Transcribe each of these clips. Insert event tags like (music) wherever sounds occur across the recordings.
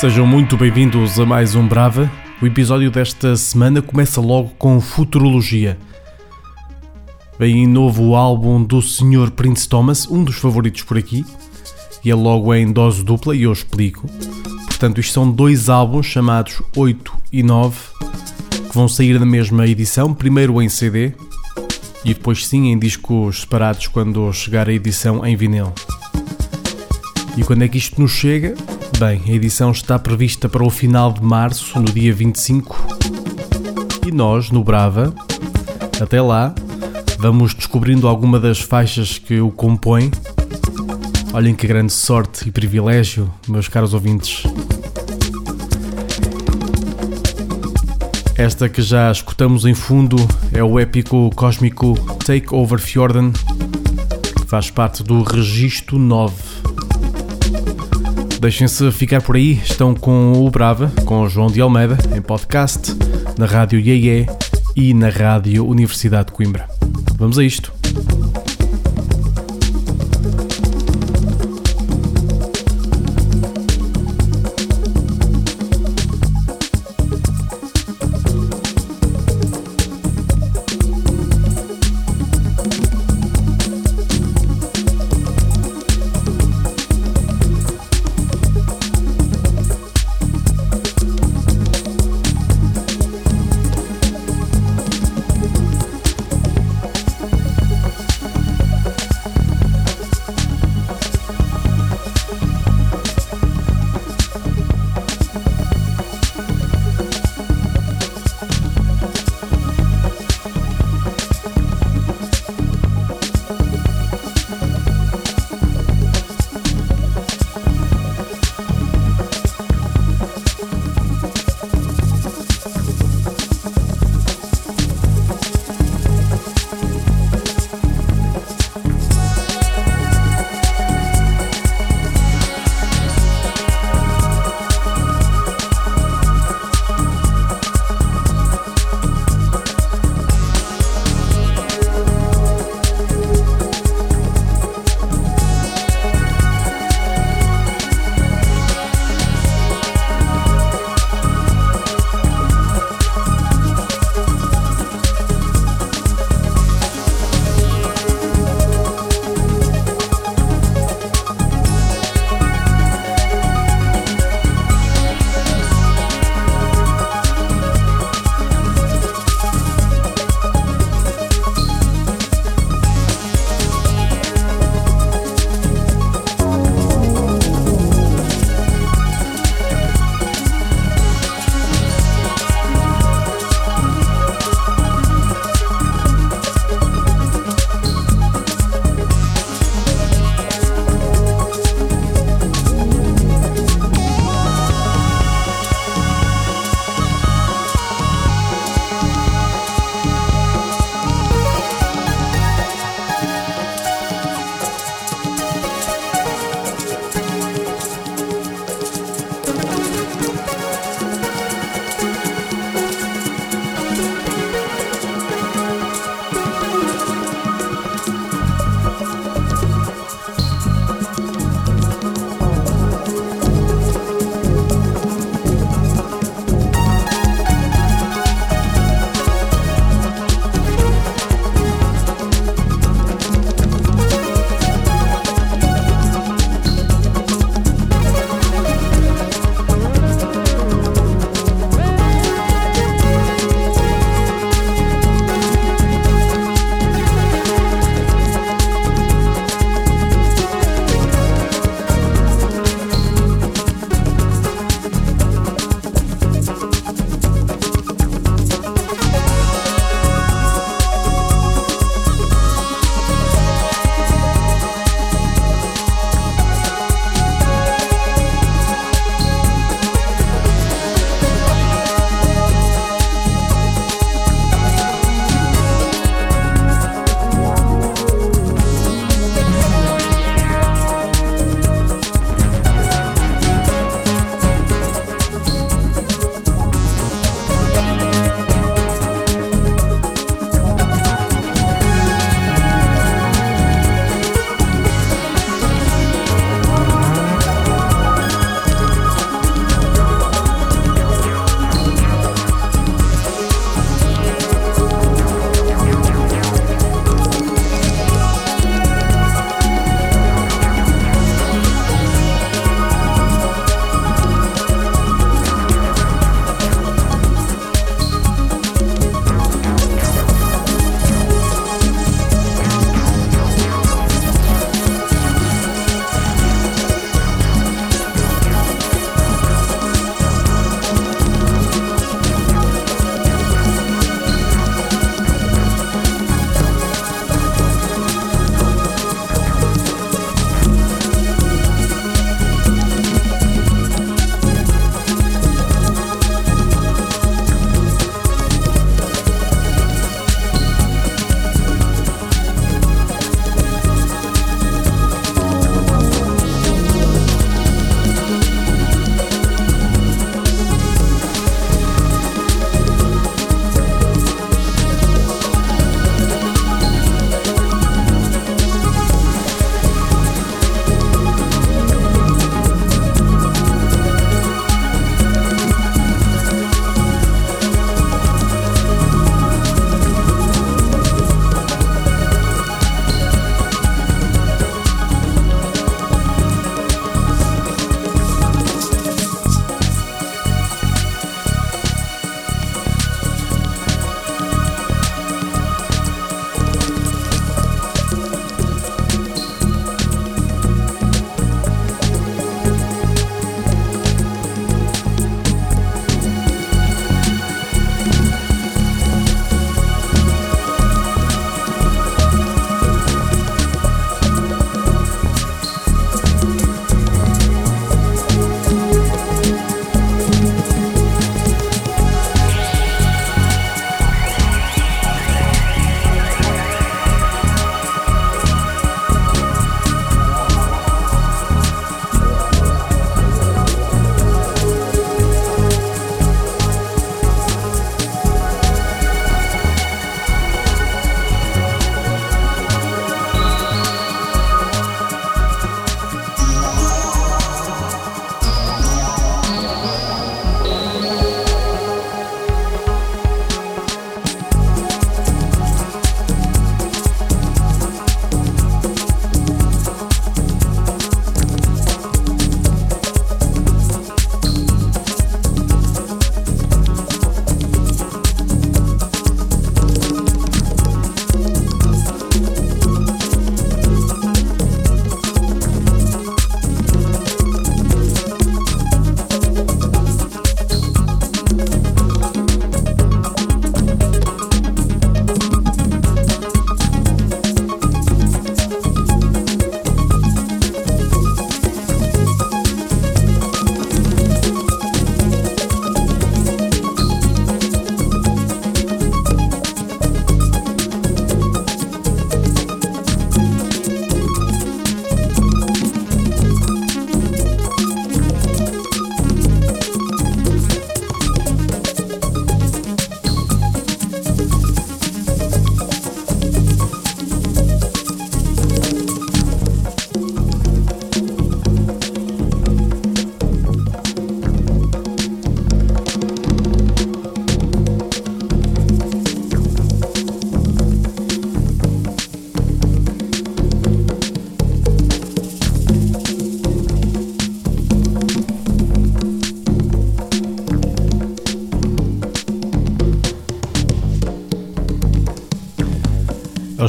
Sejam muito bem-vindos a mais um Brava. O episódio desta semana começa logo com futurologia. Vem em novo álbum do Sr. Prince Thomas, um dos favoritos por aqui, e é logo em dose dupla, e eu explico. Portanto, isto são dois álbuns chamados 8 e 9 que vão sair na mesma edição, primeiro em CD e depois sim em discos separados quando chegar a edição em vinil. E quando é que isto nos chega? Bem, a edição está prevista para o final de março, no dia 25, e nós, no Brava, até lá, vamos descobrindo alguma das faixas que o compõem. Olhem que grande sorte e privilégio, meus caros ouvintes. Esta que já escutamos em fundo é o épico cósmico Take Over Fjorden, que faz parte do Registro 9. Deixem-se ficar por aí, estão com o Brava, com o João de Almeida, em podcast, na Rádio Iê e na Rádio Universidade de Coimbra. Vamos a isto.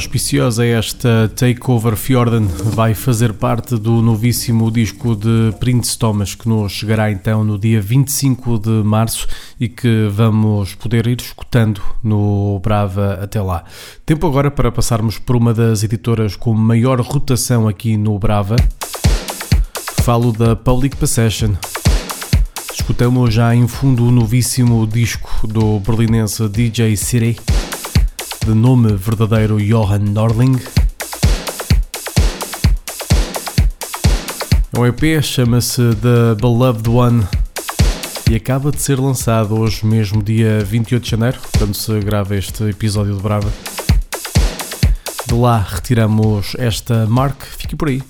Auspiciosa esta Takeover Fjorden vai fazer parte do novíssimo disco de Prince Thomas que nos chegará então no dia 25 de março e que vamos poder ir escutando no Brava até lá. Tempo agora para passarmos por uma das editoras com maior rotação aqui no Brava. Falo da Public Possession. Escutamos já em fundo o novíssimo disco do berlinense DJ City de nome verdadeiro Johan Norling. O EP chama-se The Beloved One e acaba de ser lançado hoje mesmo, dia 28 de janeiro, quando se grava este episódio de Brava. De lá retiramos esta marca, fique por aí.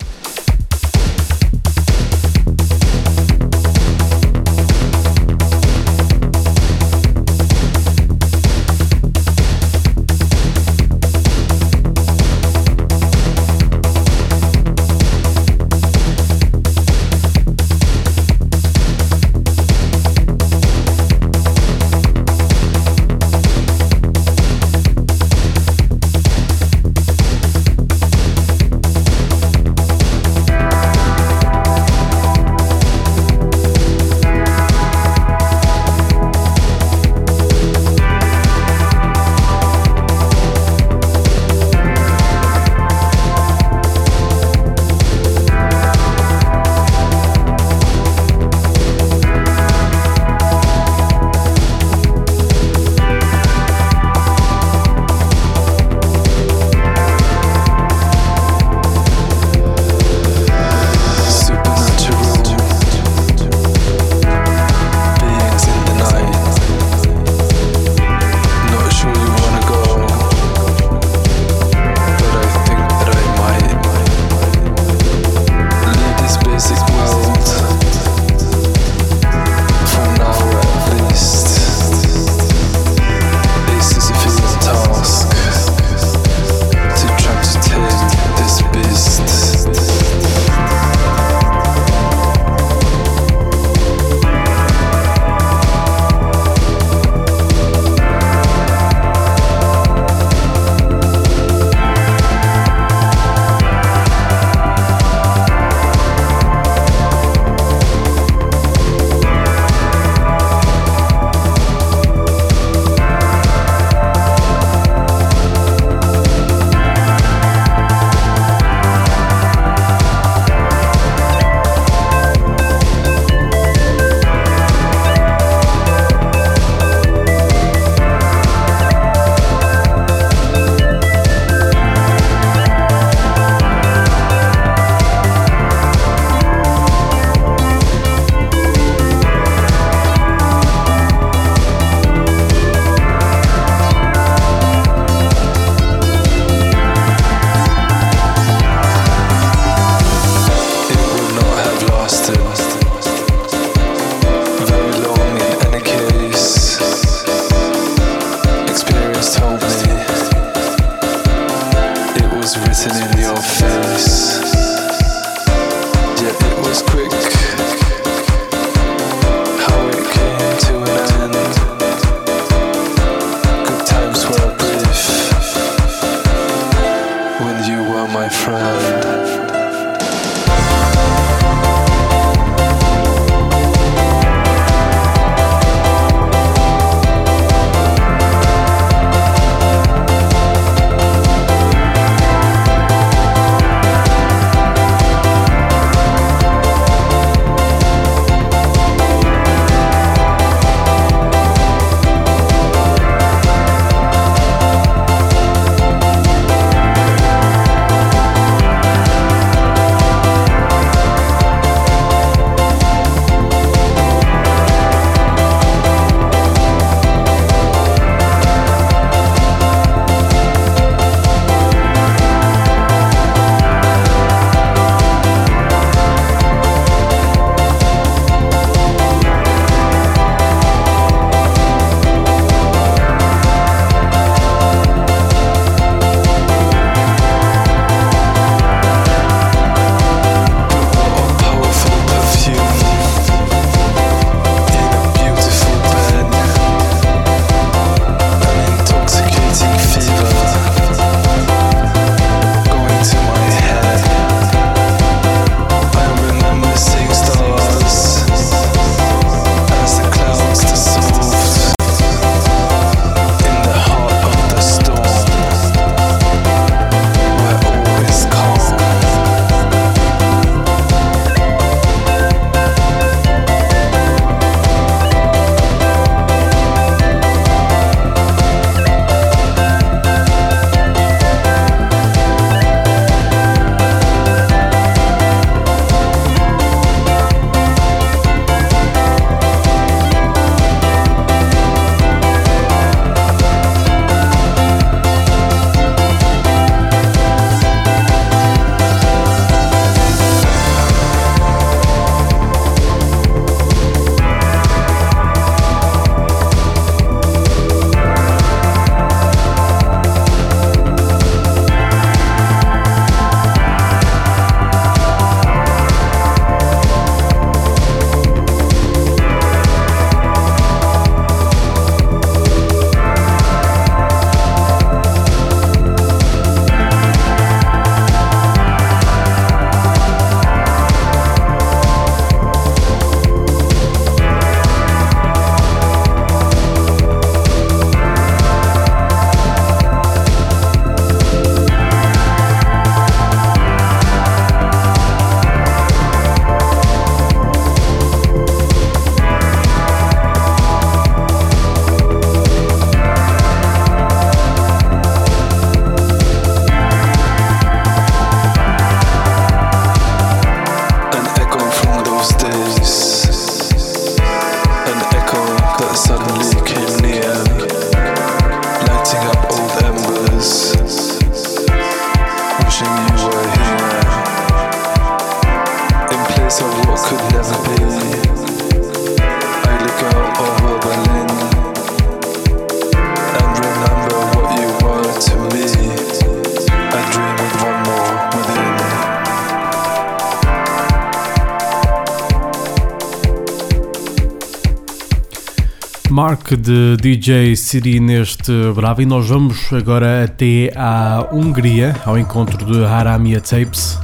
De DJ City neste Bravo e nós vamos agora até à Hungria, ao encontro de Haramia Tapes.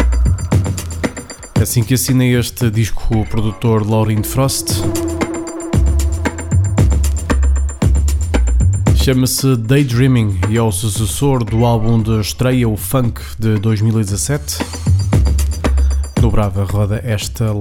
Assim que assina este disco o produtor Laurin Frost. Chama-se Daydreaming e é o sucessor do álbum de estreia, o Funk de 2017. No Brava roda esta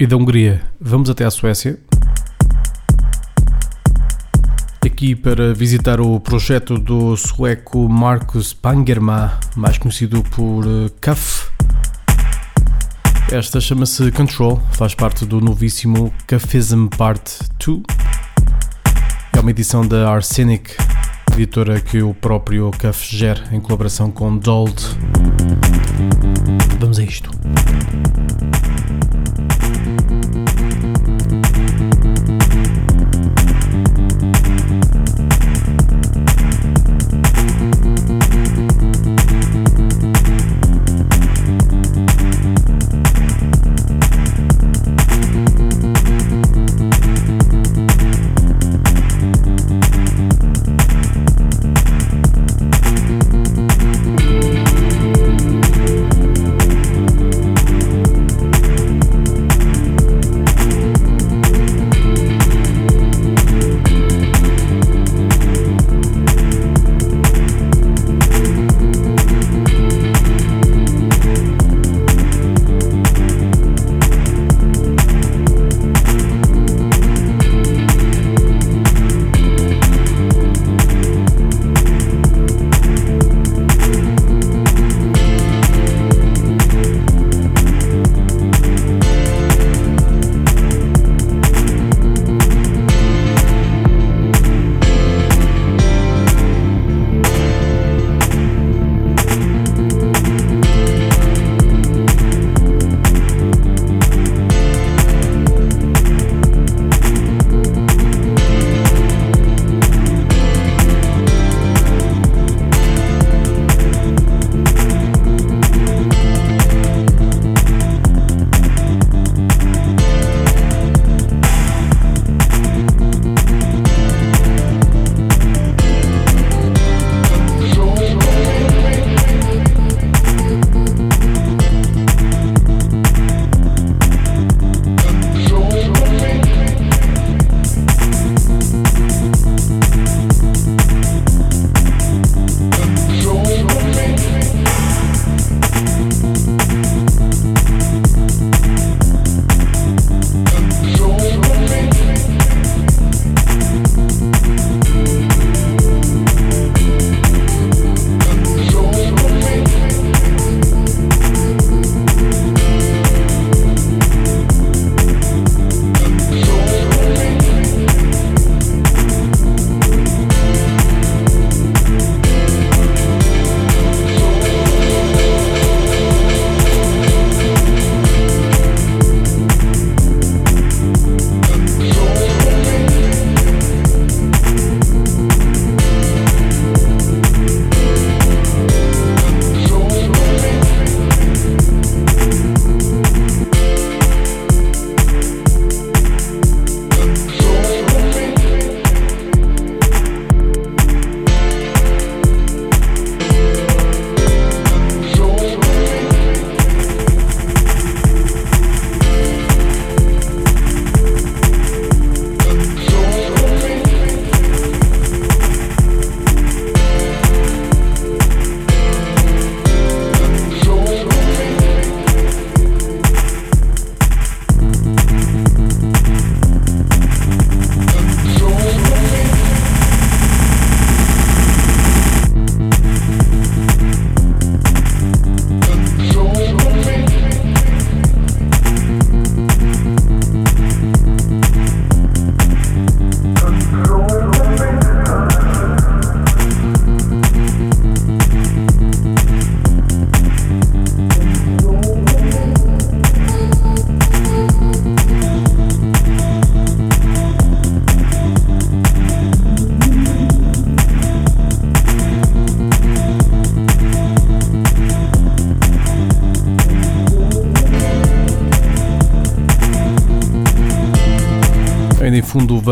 Lamp. da Hungria, vamos até à Suécia. Aqui para visitar o projeto do sueco Marcus Pangerma, mais conhecido por CAF. Eh, Esta chama-se Control, faz parte do novíssimo Cafism Part 2. É uma edição da Arsenic, editora que o próprio CAF gera em colaboração com Dold. Vamos a isto.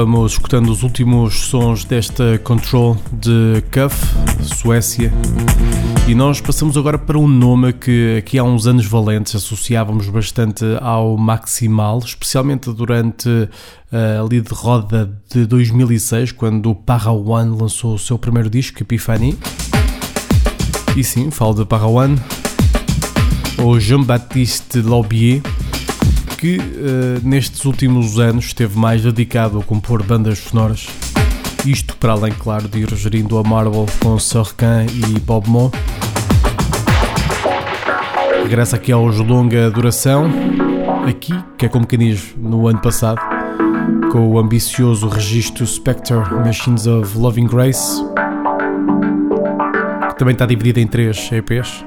Vamos escutando os últimos sons desta Control de Cuff, Suécia. E nós passamos agora para um nome que aqui há uns anos valentes associávamos bastante ao Maximal, especialmente durante uh, ali de roda de 2006, quando o Parawan lançou o seu primeiro disco, Epiphany. E sim, falo de Parawan, ou Jean-Baptiste Laubier que uh, nestes últimos anos esteve mais dedicado a compor bandas sonoras. Isto para além, claro, de ir gerindo a Marvel com Sorkin e Bob Moe. Regressa aqui aos longa duração, aqui, que é como quem diz, no ano passado, com o ambicioso registro Spectre Machines of Loving Grace, que também está dividido em três EPs.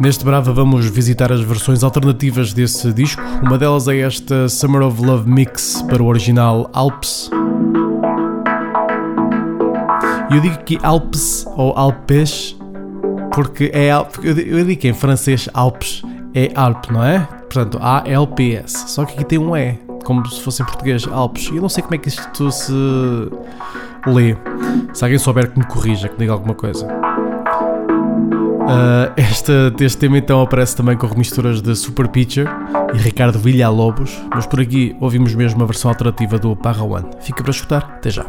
Neste Brava vamos visitar as versões alternativas desse disco. Uma delas é esta Summer of Love Mix para o original Alps. E eu digo aqui Alpes ou Alpes porque é eu digo que em francês Alpes é Alp, não é? Portanto, A-L-P-S. Só que aqui tem um E, como se fosse em português Alpes. Eu não sei como é que isto se lê. Se alguém souber que me corrija, que me diga alguma coisa. Uh, esta, este tema então aparece também com remisturas de Super Pitcher e Ricardo Villalobos, mas por aqui ouvimos mesmo a versão alternativa do Parra One. Fica para escutar, até já.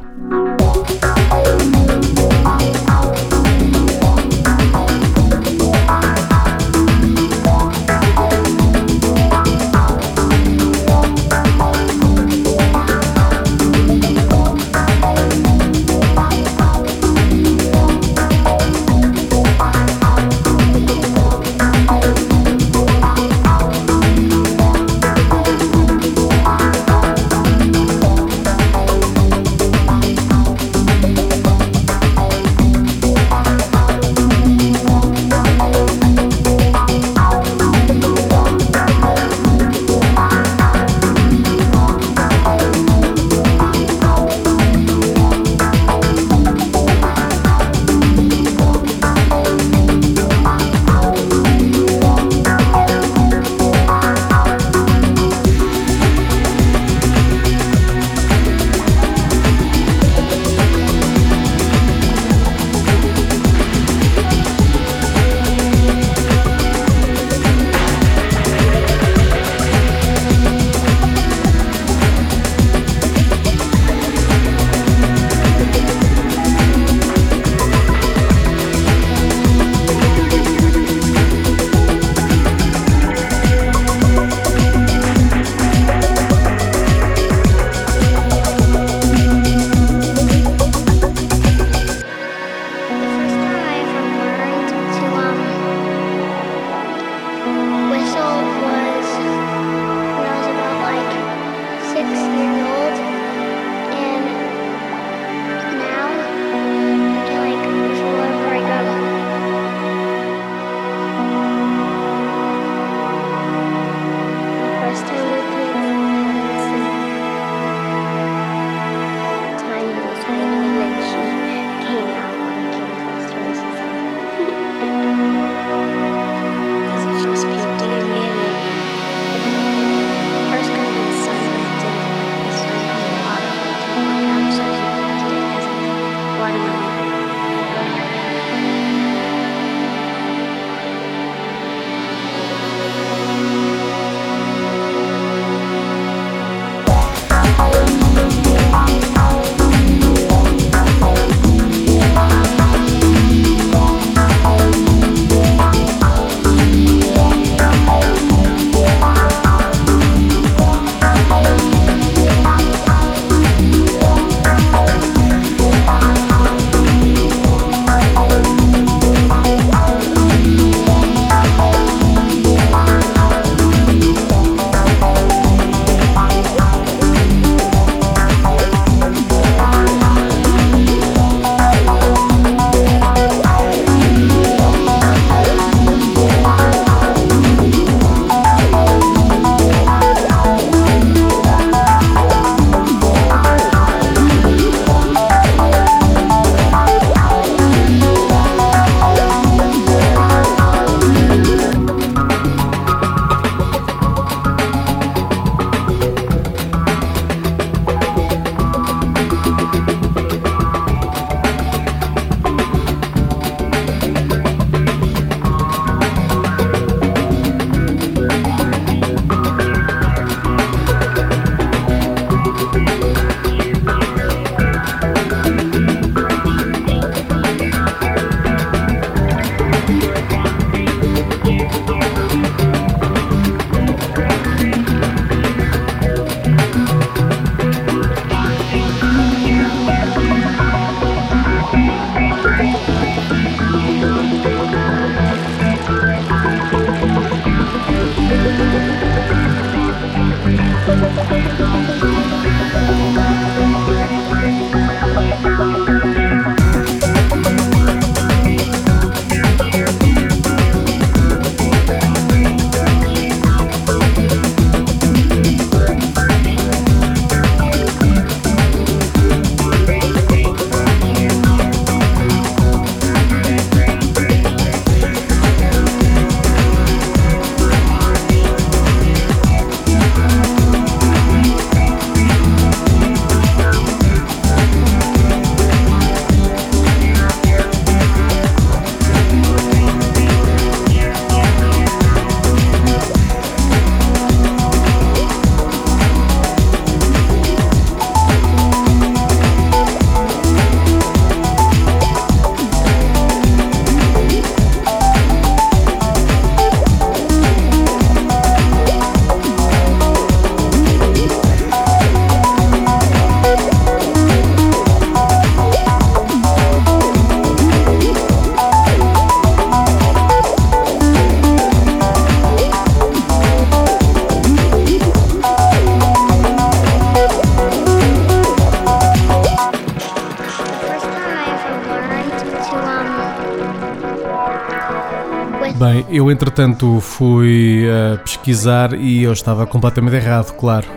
Entretanto fui uh, pesquisar e eu estava completamente errado, claro.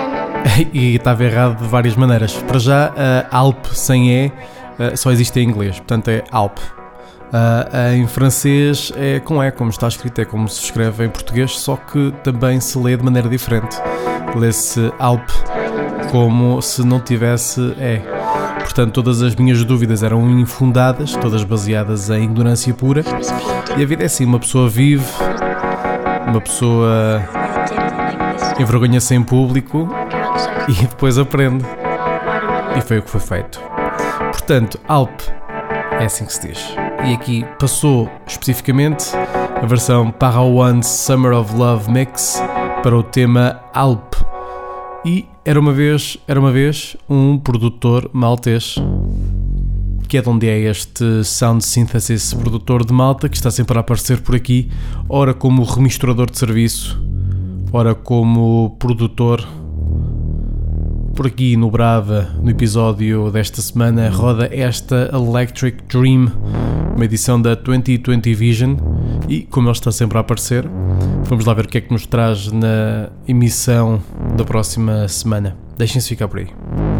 (laughs) e estava errado de várias maneiras. Para já, uh, Alp sem E uh, só existe em inglês, portanto é Alp. Uh, em francês é com E, como está escrito, é como se escreve em português, só que também se lê de maneira diferente. Lê-se Alp como se não tivesse E. Portanto, todas as minhas dúvidas eram infundadas, todas baseadas em ignorância pura. E a vida é assim: uma pessoa vive, uma pessoa envergonha-se em público e depois aprende. E foi o que foi feito. Portanto, Alp é assim que se diz. E aqui passou especificamente a versão Para One Summer of Love Mix para o tema Alp. E era uma vez, era uma vez um produtor maltês que é de onde é este Sound Synthesis produtor de Malta, que está sempre a aparecer por aqui, ora como remisturador de serviço, ora como produtor. Por aqui no Brava, no episódio desta semana, roda esta Electric Dream, uma edição da 2020 Vision, e como ele está sempre a aparecer, vamos lá ver o que é que nos traz na emissão da próxima semana. Deixem-se ficar por aí.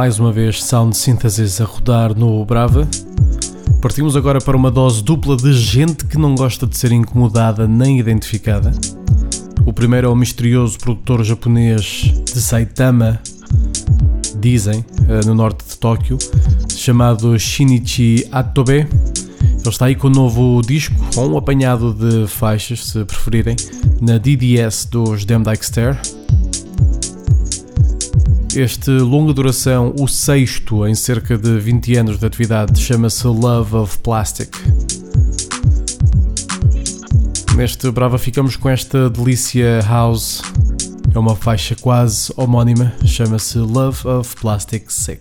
Mais uma vez Sound Synthesis a rodar no Brava. Partimos agora para uma dose dupla de gente que não gosta de ser incomodada nem identificada. O primeiro é o misterioso produtor japonês de Saitama, dizem, eh, no norte de Tóquio, chamado Shinichi Atobe. Ele está aí com um novo disco, ou um apanhado de faixas, se preferirem, na DDS dos Dem Stare. Este longa duração, o sexto em cerca de 20 anos de atividade, chama-se Love of Plastic. Neste Brava ficamos com esta delícia house. É uma faixa quase homónima, chama-se Love of Plastic 6.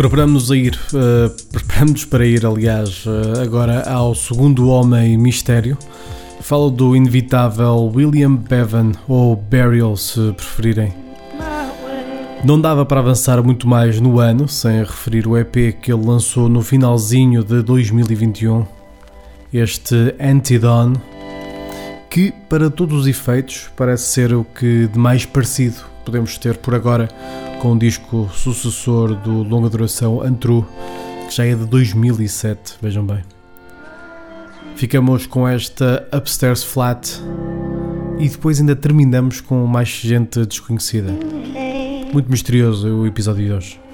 Preparamos-nos a ir, uh, preparamos para ir, aliás, uh, agora ao segundo Homem Mistério. Falo do inevitável William Bevan, ou Burial, se preferirem. Não dava para avançar muito mais no ano, sem referir o EP que ele lançou no finalzinho de 2021, este Antidon, que, para todos os efeitos, parece ser o que de mais parecido podemos ter por agora com o disco sucessor do longa duração Antru, que já é de 2007, vejam bem. Ficamos com esta Upstairs Flat e depois ainda terminamos com mais gente desconhecida. Muito misterioso o episódio de hoje.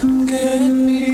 Come get me.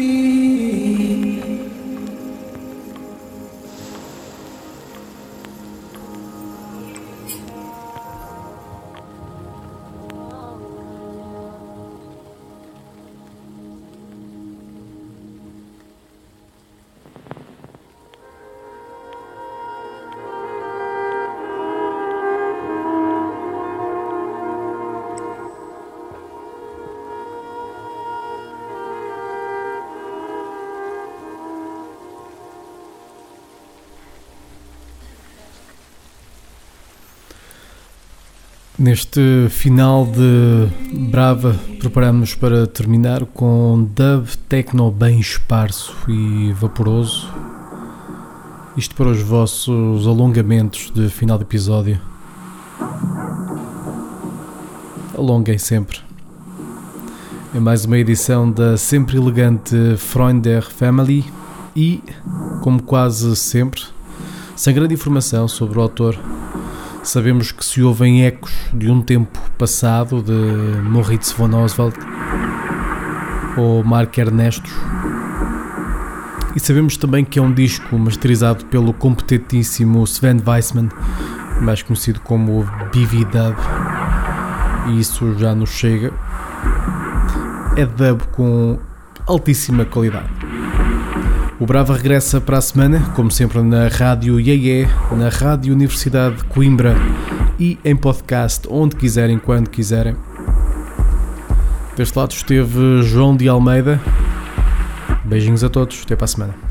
Neste final de Brava, preparamos para terminar com dub techno bem esparso e vaporoso. Isto para os vossos alongamentos de final de episódio. Alonguem sempre. É mais uma edição da sempre elegante Freunde Family e, como quase sempre, sem grande informação sobre o autor Sabemos que se ouvem ecos de um tempo passado de Moritz von Oswald ou Mark Ernestos. E sabemos também que é um disco masterizado pelo competentíssimo Sven Weissman, mais conhecido como BV Dub. E isso já nos chega. É dub com altíssima qualidade. O Brava regressa para a semana, como sempre na Rádio IEE, na Rádio Universidade de Coimbra e em podcast, onde quiserem, quando quiserem. Deste lado esteve João de Almeida. Beijinhos a todos, até para a semana.